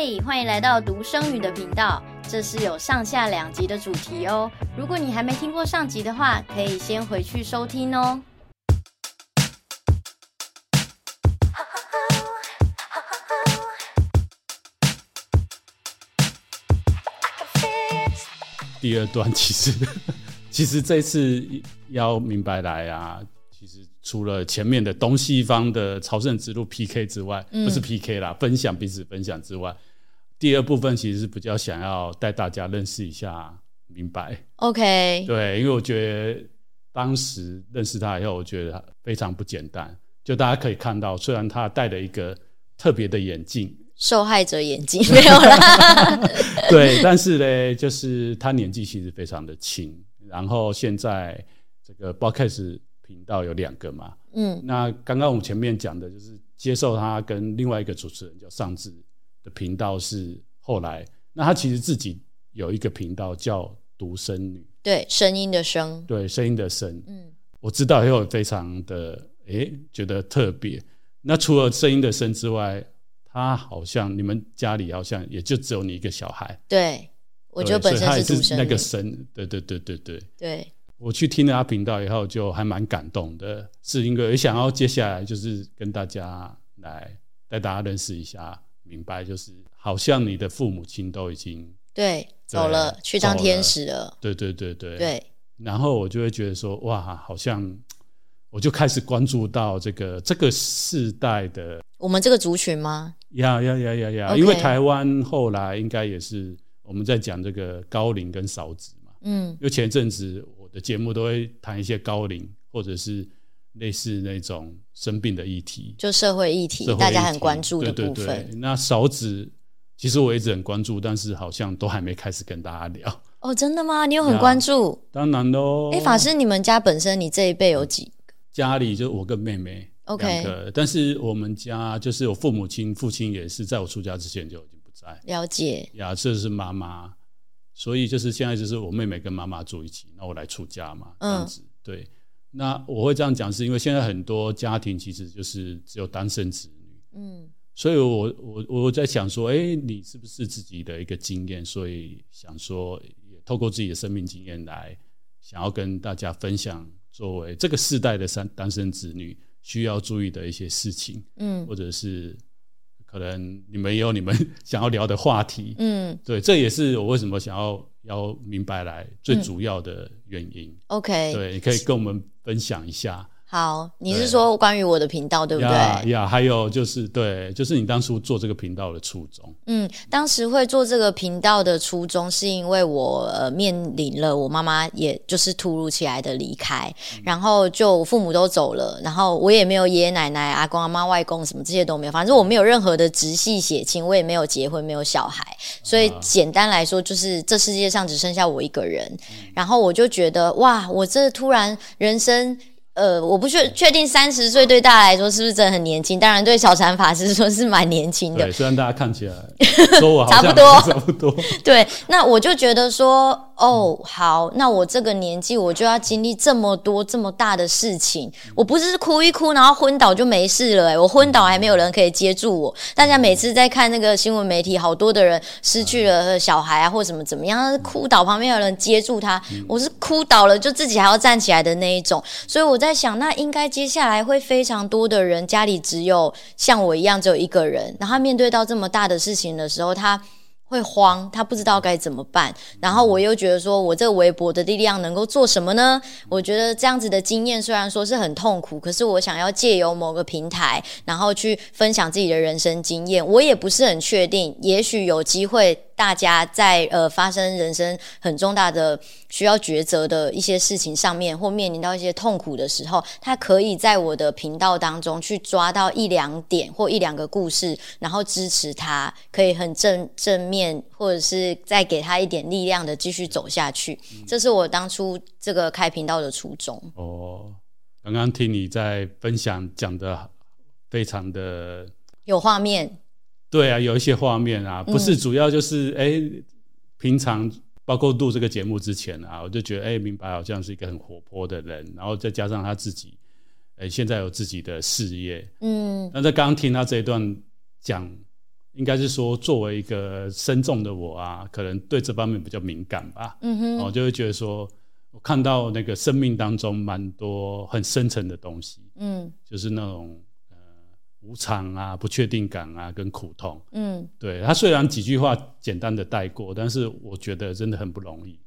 嘿，欢迎来到独生女的频道，这是有上下两集的主题哦。如果你还没听过上集的话，可以先回去收听哦。第二段其实，其实这次要明白来啊，其实除了前面的东西方的朝圣之路 PK 之外，嗯、不是 PK 啦，分享彼此分享之外，第二部分其实是比较想要带大家认识一下明白。OK，对，因为我觉得当时认识他以后，我觉得非常不简单。就大家可以看到，虽然他戴了一个特别的眼镜。受害者眼镜 没有啦，对，但是呢，就是他年纪其实非常的轻，然后现在这个 Podcast 频道有两个嘛，嗯，那刚刚我们前面讲的就是接受他跟另外一个主持人叫尚志的频道是后来，那他其实自己有一个频道叫独生女，对，声音的声，对，声音的声，嗯，我知道以后非常的诶觉得特别，那除了声音的声之外。他好像你们家里好像也就只有你一个小孩，对，我觉得本身是独生，那个声，对对对对对。对，我去听了他频道以后，就还蛮感动的，是因为也想要接下来就是跟大家来带大家认识一下，明白就是好像你的父母亲都已经对走了，去当天使了，对对对对对。然后我就会觉得说，哇，好像我就开始关注到这个这个世代的我们这个族群吗？呀呀呀呀呀！因为台湾后来应该也是我们在讲这个高龄跟少子嘛。嗯，因为前一阵子我的节目都会谈一些高龄或者是类似那种生病的议题，就社会议题，大家很关注的部分。对对对，那少子其实我一直很关注，但是好像都还没开始跟大家聊。哦，真的吗？你有很关注？当然喽。哎，法师，你们家本身你这一辈有几个？家里就我跟妹妹。OK，但是我们家就是我父母亲，父亲也是在我出家之前就已经不在。了解。呀，这是妈妈，所以就是现在就是我妹妹跟妈妈住一起，那我来出家嘛，这样子。嗯、对，那我会这样讲，是因为现在很多家庭其实就是只有单身子女。嗯。所以我我我在想说，哎、欸，你是不是自己的一个经验？所以想说，也透过自己的生命经验来，想要跟大家分享，作为这个世代的三单身子女。需要注意的一些事情，嗯，或者是可能你们也有你们想要聊的话题，嗯，对，这也是我为什么想要要明白来最主要的原因。嗯，OK，对，你可以跟我们分享一下。好，你是说关于我的频道对不对？呀，还有就是对，就是你当初做这个频道的初衷。嗯，当时会做这个频道的初衷，是因为我呃面临了我妈妈，也就是突如其来的离开，嗯、然后就父母都走了，然后我也没有爷爷奶奶、阿公阿妈、外公什么这些都没有，反正我没有任何的直系血亲，我也没有结婚，没有小孩，所以简单来说，就是这世界上只剩下我一个人。嗯、然后我就觉得哇，我这突然人生。呃，我不确确定三十岁对大家来说是不是真的很年轻？当然，对小禅法师说是蛮年轻的。对，虽然大家看起来 说我差不多，差不多。对，那我就觉得说。哦，好，那我这个年纪我就要经历这么多这么大的事情。我不是哭一哭然后昏倒就没事了，诶，我昏倒还没有人可以接住我。大家每次在看那个新闻媒体，好多的人失去了小孩啊，或什么怎么样，哭倒旁边有人接住他。我是哭倒了就自己还要站起来的那一种。所以我在想，那应该接下来会非常多的人家里只有像我一样只有一个人，然后面对到这么大的事情的时候，他。会慌，他不知道该怎么办。然后我又觉得说，我这个微博的力量能够做什么呢？我觉得这样子的经验虽然说是很痛苦，可是我想要借由某个平台，然后去分享自己的人生经验。我也不是很确定，也许有机会。大家在呃发生人生很重大的需要抉择的一些事情上面，或面临到一些痛苦的时候，他可以在我的频道当中去抓到一两点或一两个故事，然后支持他，可以很正正面，或者是再给他一点力量的继续走下去。嗯、这是我当初这个开频道的初衷。哦，刚刚听你在分享，讲的非常的有画面。对啊，有一些画面啊，不是主要就是哎、平常包括录这个节目之前啊，我就觉得哎、欸，明白好像是一个很活泼的人，然后再加上他自己，哎、欸，现在有自己的事业，嗯，那在刚刚听他这一段讲应该是说作为一个深重的我啊，可能对这方面比较敏感吧。嗯哼，我就会觉得说，我看到那个生命当中蛮多很深层的东西。嗯，就是那种。无常啊，不确定感啊，跟苦痛，嗯，对，他虽然几句话简单的带过，但是我觉得真的很不容易。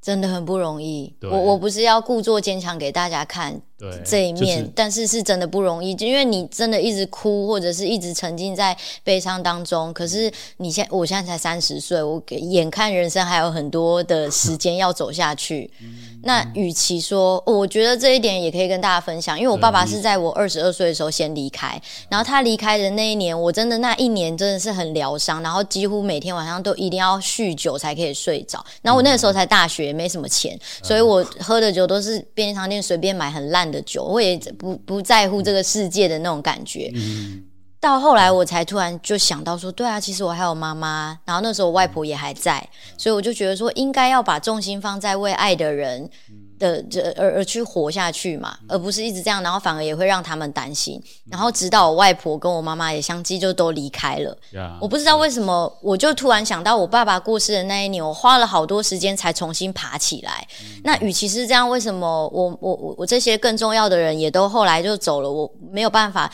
真的很不容易，我我不是要故作坚强给大家看这一面，就是，但是是真的不容易，就因为你真的一直哭，或者是一直沉浸在悲伤当中。可是你现我现在才三十岁，我眼看人生还有很多的时间要走下去。那与其说，我觉得这一点也可以跟大家分享，因为我爸爸是在我二十二岁的时候先离开，然后他离开的那一年，我真的那一年真的是很疗伤，然后几乎每天晚上都一定要酗酒才可以睡着。然后我那个时候才大学。没什么钱，所以我喝的酒都是便利商店随便买很烂的久，我也不不在乎这个世界的那种感觉。嗯，到后来我才突然就想到说，对啊，其实我还有妈妈，然后那时候我外婆也还在，所以我就觉得说，应该要把重心放在为爱的人。的这而而去活下去嘛，而不是一直这样，然后反而也会让他们担心。然后直到我外婆跟我妈妈也相继就都离开了。Yeah. 我不知道为什么，我就突然想到我爸爸过世的那一年，我花了好多时间才重新爬起来。嗯、那与其是这样，为什么我我我我这些更重要的人也都后来就走了？我没有办法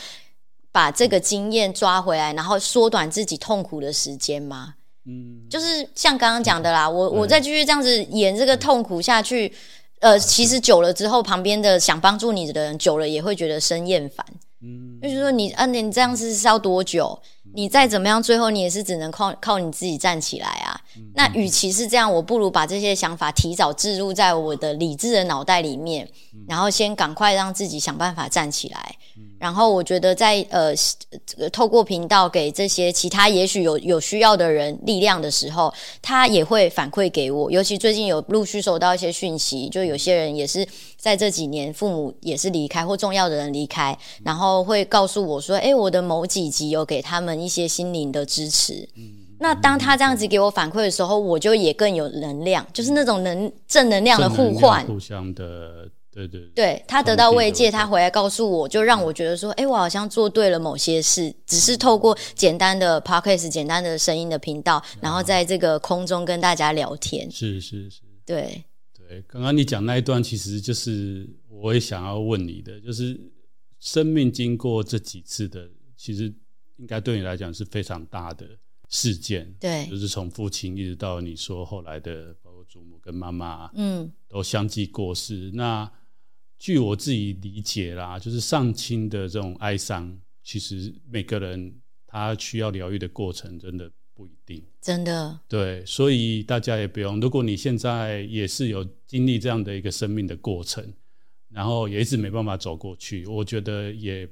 把这个经验抓回来，然后缩短自己痛苦的时间吗？嗯，就是像刚刚讲的啦，我我再继续这样子演这个痛苦下去。呃，其实久了之后，旁边的想帮助你的人，久了也会觉得生厌烦。嗯，就是说你，啊，你这样子是要多久？你再怎么样，最后你也是只能靠靠你自己站起来啊。那与其是这样，我不如把这些想法提早置入在我的理智的脑袋里面，然后先赶快让自己想办法站起来。然后我觉得在呃，透过频道给这些其他也许有有需要的人力量的时候，他也会反馈给我。尤其最近有陆续收到一些讯息，就有些人也是在这几年父母也是离开或重要的人离开，然后会告诉我说：“诶，我的某几集有给他们一些心灵的支持。”那当他这样子给我反馈的时候，我就也更有能量，就是那种能正能量的互换，互相的。对对对，他得到慰藉，他回来告诉我，就让我觉得说，哎，我好像做对了某些事，只是透过简单的 podcast、简单的声音的频道，然后在这个空中跟大家聊天。是是是，对对。刚刚你讲那一段，其实就是我也想要问你的，就是生命经过这几次的，其实应该对你来讲是非常大的事件。对，就是从父亲一直到你说后来的，包括祖母跟妈妈，嗯，都相继过世。那据我自己理解啦，就是丧亲的这种哀伤，其实每个人他需要疗愈的过程真的不一定，真的对，所以大家也不用。如果你现在也是有经历这样的一个生命的过程，然后也一直没办法走过去，我觉得也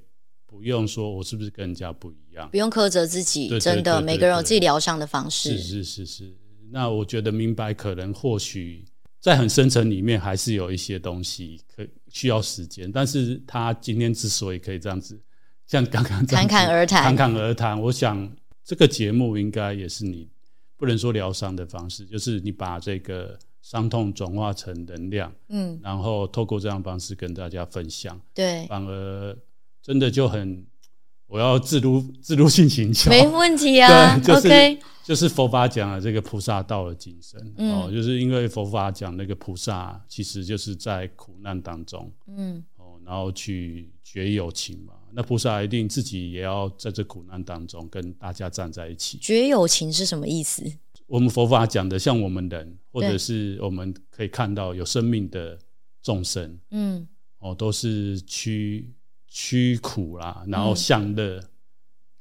不用说我是不是跟人家不一样，不用苛责自己，真的每个人有自己疗伤的方式，是是是是。那我觉得明白，可能或许在很深层里面还是有一些东西可。需要时间，但是他今天之所以可以这样子，像刚刚侃侃而谈，侃侃而谈，我想这个节目应该也是你不能说疗伤的方式，就是你把这个伤痛转化成能量，嗯，然后透过这样的方式跟大家分享，对，反而真的就很，我要自如自如性行求，没问题啊，对，就是。Okay 就是佛法讲的这个菩萨道的精神、嗯、哦，就是因为佛法讲那个菩萨，其实就是在苦难当中，嗯，哦，然后去觉有情嘛。那菩萨一定自己也要在这苦难当中跟大家站在一起。觉有情是什么意思？我们佛法讲的，像我们人，或者是我们可以看到有生命的众生，嗯，哦，都是趋趋苦啦，然后向乐。嗯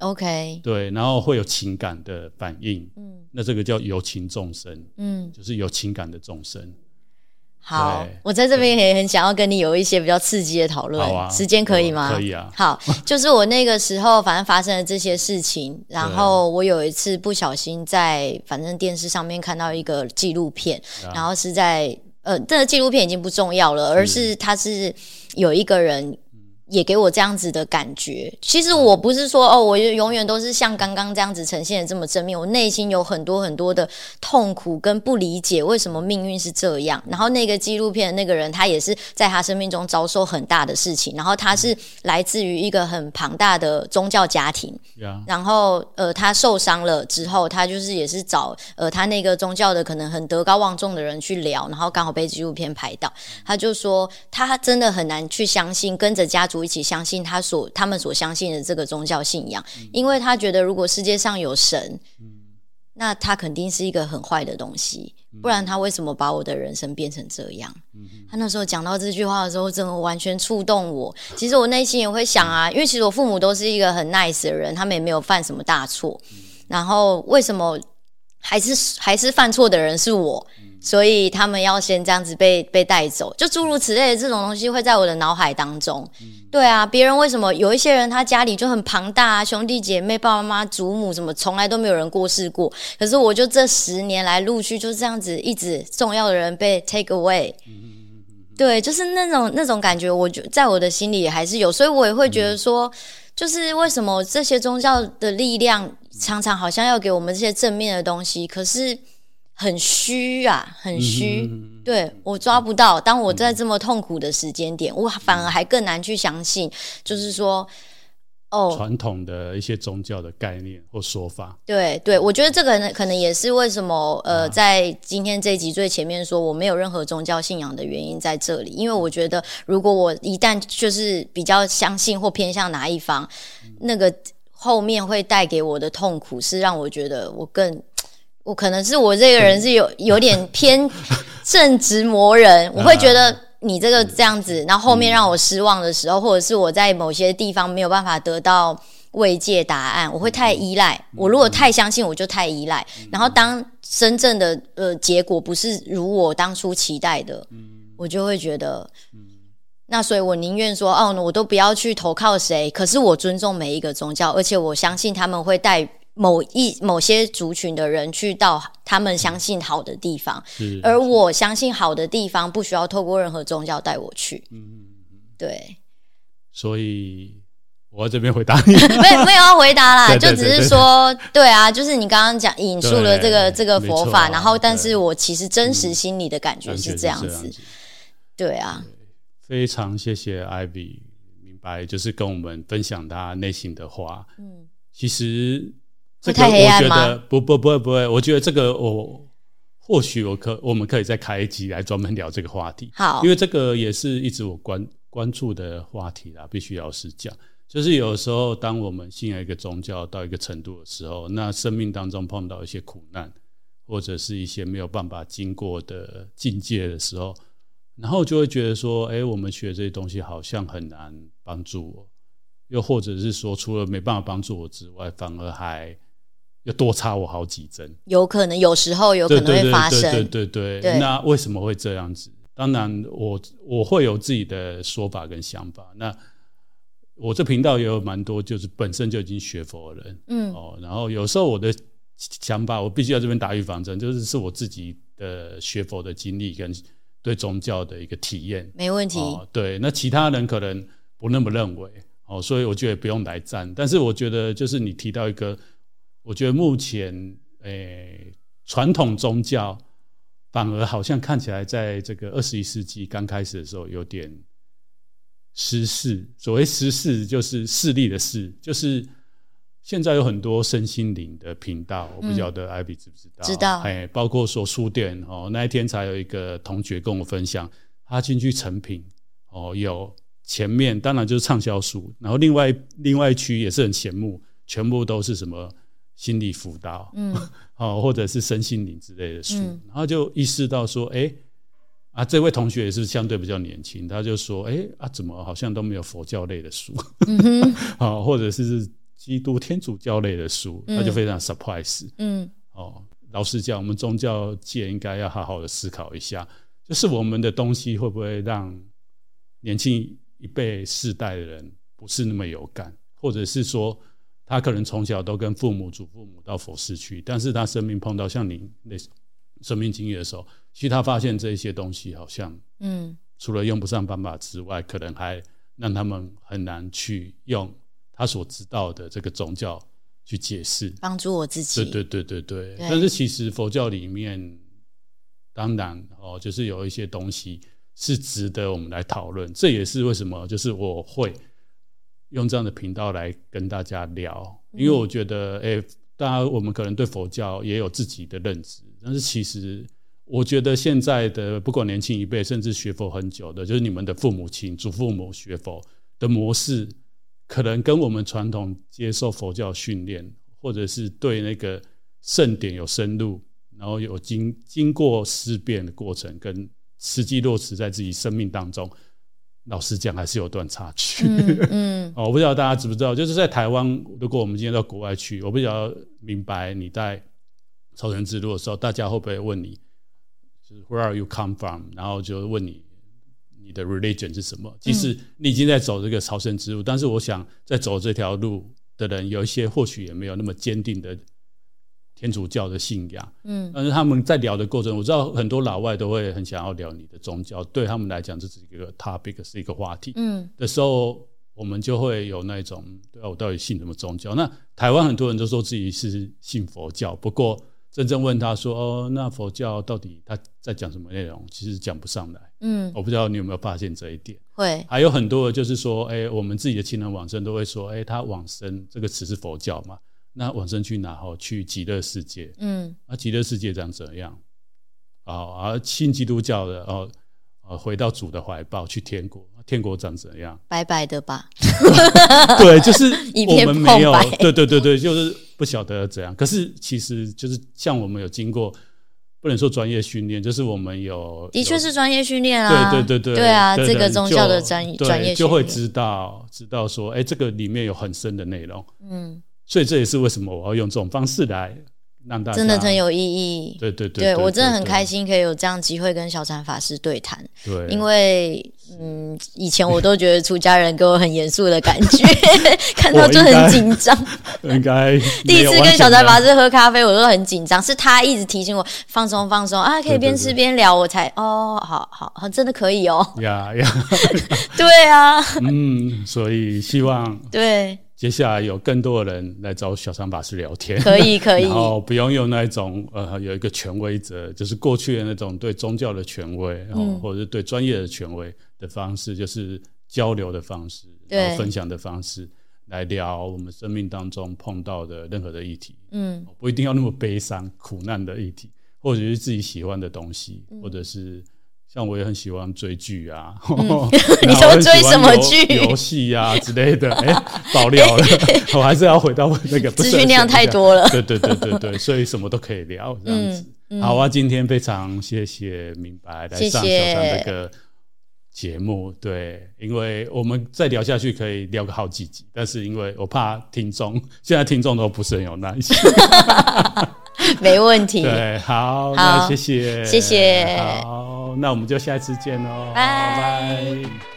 OK，对，然后会有情感的反应，嗯，那这个叫有情众生，嗯，就是有情感的众生。好，我在这边也很想要跟你有一些比较刺激的讨论，时间可以吗？可以啊。好，就是我那个时候反正发生了这些事情，然后我有一次不小心在反正电视上面看到一个纪录片，然后是在呃，这个纪录片已经不重要了，而是它是有一个人。也给我这样子的感觉。其实我不是说哦，我就永远都是像刚刚这样子呈现的这么正面。我内心有很多很多的痛苦跟不理解，为什么命运是这样。然后那个纪录片的那个人，他也是在他生命中遭受很大的事情。然后他是来自于一个很庞大的宗教家庭。然后呃，他受伤了之后，他就是也是找呃他那个宗教的可能很德高望重的人去聊，然后刚好被纪录片拍到，他就说他真的很难去相信跟着家族。一起相信他所他们所相信的这个宗教信仰，因为他觉得如果世界上有神，那他肯定是一个很坏的东西，不然他为什么把我的人生变成这样？他那时候讲到这句话的时候，真的完全触动我。其实我内心也会想啊，因为其实我父母都是一个很 nice 的人，他们也没有犯什么大错，然后为什么还是还是犯错的人是我？所以他们要先这样子被被带走，就诸如此类的这种东西会在我的脑海当中。嗯、对啊，别人为什么有一些人他家里就很庞大啊，兄弟姐妹、爸爸妈妈、祖母什么，从来都没有人过世过。可是我就这十年来陆续就这样子，一直重要的人被 take away。嗯、对，就是那种那种感觉，我就在我的心里还是有，所以我也会觉得说，就是为什么这些宗教的力量常常好像要给我们这些正面的东西，可是。很虚啊，很虚，嗯、对我抓不到。当我在这么痛苦的时间点，我反而还更难去相信，就是说，哦，传统的一些宗教的概念或说法。对对，我觉得这个呢，可能也是为什么呃，在今天这一集最前面说我没有任何宗教信仰的原因在这里，因为我觉得如果我一旦就是比较相信或偏向哪一方，嗯、那个后面会带给我的痛苦是让我觉得我更。我可能是我这个人是有有点偏正直魔人，我会觉得你这个这样子，然后后面让我失望的时候，或者是我在某些地方没有办法得到慰藉答案，我会太依赖。我如果太相信，我就太依赖。然后当真正的呃结果不是如我当初期待的，我就会觉得，那所以我宁愿说哦，我都不要去投靠谁。可是我尊重每一个宗教，而且我相信他们会带。某一某些族群的人去到他们相信好的地方，而我相信好的地方不需要透过任何宗教带我去。嗯，对。所以我在这边回答你，没没有要回答啦，对对对对，就只是说，对啊，就是你刚刚讲引述了这个这个佛法，啊、然后，但是我其实真实心里的感觉是这样子。嗯、对啊，非常谢谢 Ivy，明白，就是跟我们分享他内心的话。嗯，其实。这个我觉得不不不会不会，我觉得这个我或许我可我们可以再开一集来专门聊这个话题。好，因为这个也是一直我关关注的话题啦，必须要是讲，就是有时候当我们信仰一个宗教到一个程度的时候，那生命当中碰到一些苦难，或者是一些没有办法经过的境界的时候，然后就会觉得说，哎，我们学这些东西好像很难帮助我，又或者是说，除了没办法帮助我之外，反而还要多插我好几针，有可能，有时候有可能会发生。对对对，那为什么会这样子？当然我，我我会有自己的说法跟想法。那我这频道也有蛮多，就是本身就已经学佛的人，嗯哦。然后有时候我的想法，我必须要这边打预防针，就是是我自己的学佛的经历跟对宗教的一个体验，没问题。哦，对，那其他人可能不那么认为，哦，所以我觉得不用来站。但是我觉得，就是你提到一个。我觉得目前，诶、欸，传统宗教反而好像看起来，在这个二十一世纪刚开始的时候，有点失势。所谓失势，就是势力的势，就是现在有很多身心灵的频道，我不晓得艾比知不知道？知道。哎，包括说书店哦，那一天才有一个同学跟我分享，他进去成品哦，有前面当然就是畅销书，然后另外另外一区也是很显目，全部都是什么。心理辅导，嗯，好，或者是身心灵之类的书，嗯、然后就意识到说，哎、欸，啊，这位同学也是相对比较年轻，他就说，哎、欸，啊，怎么好像都没有佛教类的书，好，或者是基督天主教类的书，他就非常 surprise，嗯，哦，老实讲，我们宗教界应该要好好的思考一下，就是我们的东西会不会让年轻一辈世代的人不是那么有感，或者是说。他可能从小都跟父母、祖父母到佛寺去，但是他生命碰到像您那生命经历的时候，其实他发现这些东西好像，嗯，除了用不上方法之外，可能还让他们很难去用他所知道的这个宗教去解释，帮助我自己。对对对对对。对但是其实佛教里面，当然哦，就是有一些东西是值得我们来讨论。这也是为什么，就是我会用这样的频道来跟大家聊，因为我觉得，哎、欸，当然我们可能对佛教也有自己的认知，但是其实。我觉得现在的不管年轻一辈，甚至学佛很久的，就是你们的父母亲、祖父母学佛的模式，可能跟我们传统接受佛教训练，或者是对那个圣典有深入，然后有经经过思辨的过程，跟实际落实在自己生命当中，老实讲还是有段差距。嗯，嗯哦，我不知道大家知不知道，就是在台湾，如果我们今天到国外去，我不知道明白你在朝圣之路的时候，大家会不会问你就是？Where are you come from？然后就问你你的 religion 是什么？即使你已经在走这个朝圣之路，嗯、但是我想在走这条路的人，有一些或许也没有那么坚定的天主教的信仰。嗯，但是他们在聊的过程，我知道很多老外都会很想要聊你的宗教，对他们来讲这是一个 topic，是一个话题。嗯，的时候我们就会有那种，对啊，我到底信什么宗教？那台湾很多人都说自己是信佛教，不过。真正问他说：“哦，那佛教到底他在讲什么内容？”其实讲不上来。嗯，我不知道你有没有发现这一点。会，还有很多就是说，哎，我们自己的亲人往生都会说：“哎，他往生这个词是佛教嘛？那往生去哪？哦，去极乐世界。嗯，那极乐世界长怎样？哦，而信基督教的哦，呃，回到主的怀抱去天国。天国长怎样？白白的吧？对，就是我们没有。对对对对，就是。”不晓得怎样，可是其实就是像我们有经过，不能说专业训练，就是我们有，的确是专业训练啊，对对对对，对啊，这个宗教的专专业就会知道知道说，哎，这个里面有很深的内容，嗯，所以这也是为什么我要用这种方式来让大家。真的很有意义，对对对，对我真的很开心可以有这样机会跟小禅法师对谈。对，因为嗯，以前我都觉得出家人给我很严肃的感觉，看到就很紧张。应该第一次跟小禅法师喝咖啡，我都很紧张，是他一直提醒我放松放松啊，可以边吃边聊，我才哦，好好好，真的可以哦。呀呀，对啊，嗯，所以希望对。接下来有更多的人来找小禅法师聊天，可以 可以，然后不用用那一种呃有一个权威者，就是过去的那种对宗教的权威，然后或者是对专业的权威的方式，就是交流的方式，然后分享的方式来聊我们生命当中碰到的任何的议题，嗯，不一定要那么悲伤苦难的议题，或者是自己喜欢的东西，或者是。像我也很喜欢追剧啊，嗯、你都追什么剧？游戏啊之类的。哎、欸，爆料了，我还是要回到那个资讯量太多了。对对对对对，所以什么都可以聊这样子。好啊，今天非常谢谢明白来上小禅这个节目。对，因为我们再聊下去可以聊个好几集，但是因为我怕听众，现在听众都不是很有耐心。没问题。对，好，好那谢谢，谢谢，好，那我们就下次见喽，拜拜。